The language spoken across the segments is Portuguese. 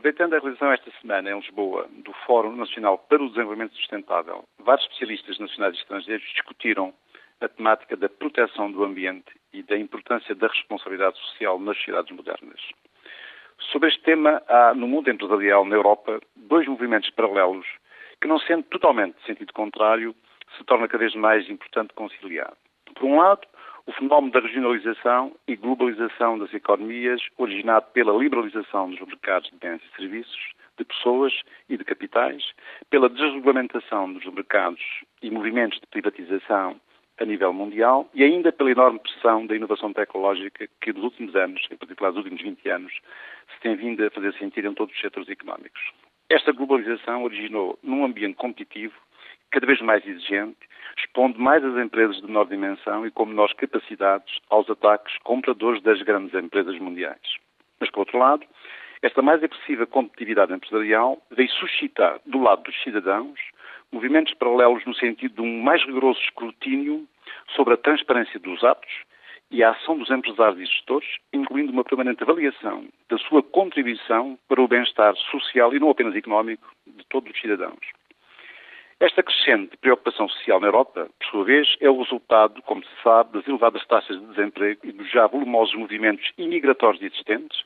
Aproveitando a realização esta semana em Lisboa do Fórum Nacional para o Desenvolvimento Sustentável, vários especialistas nacionais e estrangeiros discutiram a temática da proteção do ambiente e da importância da responsabilidade social nas sociedades modernas. Sobre este tema, há no mundo empresarial, na Europa, dois movimentos paralelos que, não sendo totalmente de sentido contrário, se torna cada vez mais importante conciliar. Por um lado, o fenómeno da regionalização e globalização das economias, originado pela liberalização dos mercados de bens e serviços, de pessoas e de capitais, pela desregulamentação dos mercados e movimentos de privatização a nível mundial e ainda pela enorme pressão da inovação tecnológica que nos últimos anos, em particular nos últimos 20 anos, se tem vindo a fazer sentir em todos os setores económicos. Esta globalização originou num ambiente competitivo cada vez mais exigente, expondo mais as empresas de menor dimensão e com menores capacidades aos ataques compradores das grandes empresas mundiais. Mas, por outro lado, esta mais agressiva competitividade empresarial veio suscitar, do lado dos cidadãos, movimentos paralelos no sentido de um mais rigoroso escrutínio sobre a transparência dos atos e a ação dos empresários e gestores, incluindo uma permanente avaliação da sua contribuição para o bem-estar social e não apenas económico de todos os cidadãos. Esta crescente preocupação social na Europa, por sua vez, é o resultado, como se sabe, das elevadas taxas de desemprego e dos já volumosos movimentos imigratórios existentes,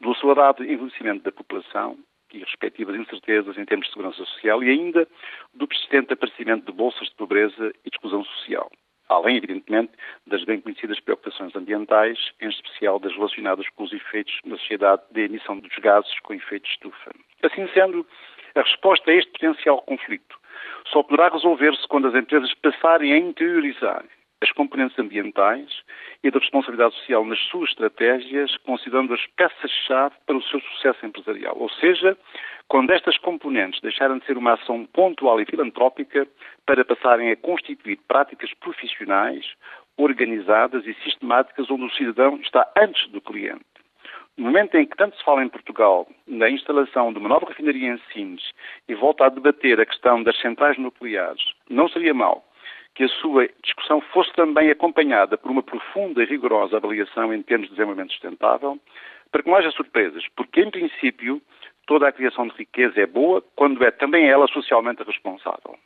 do acelerado envelhecimento da população e respectivas incertezas em termos de segurança social e ainda do persistente aparecimento de bolsas de pobreza e de exclusão social. Além, evidentemente, das bem conhecidas preocupações ambientais, em especial das relacionadas com os efeitos na sociedade da emissão dos gases com efeito de estufa. Assim sendo, a resposta a este potencial conflito só poderá resolver-se quando as empresas passarem a interiorizar as componentes ambientais e da responsabilidade social nas suas estratégias, considerando as peças-chave para o seu sucesso empresarial. Ou seja, quando estas componentes deixarem de ser uma ação pontual e filantrópica para passarem a constituir práticas profissionais, organizadas e sistemáticas, onde o cidadão está antes do cliente. No momento em que tanto se fala em Portugal na instalação de uma nova refinaria em Sines e volta a debater a questão das centrais nucleares, não seria mal que a sua discussão fosse também acompanhada por uma profunda e rigorosa avaliação em termos de desenvolvimento sustentável, para que não haja surpresas, porque, em princípio, toda a criação de riqueza é boa quando é também ela socialmente responsável.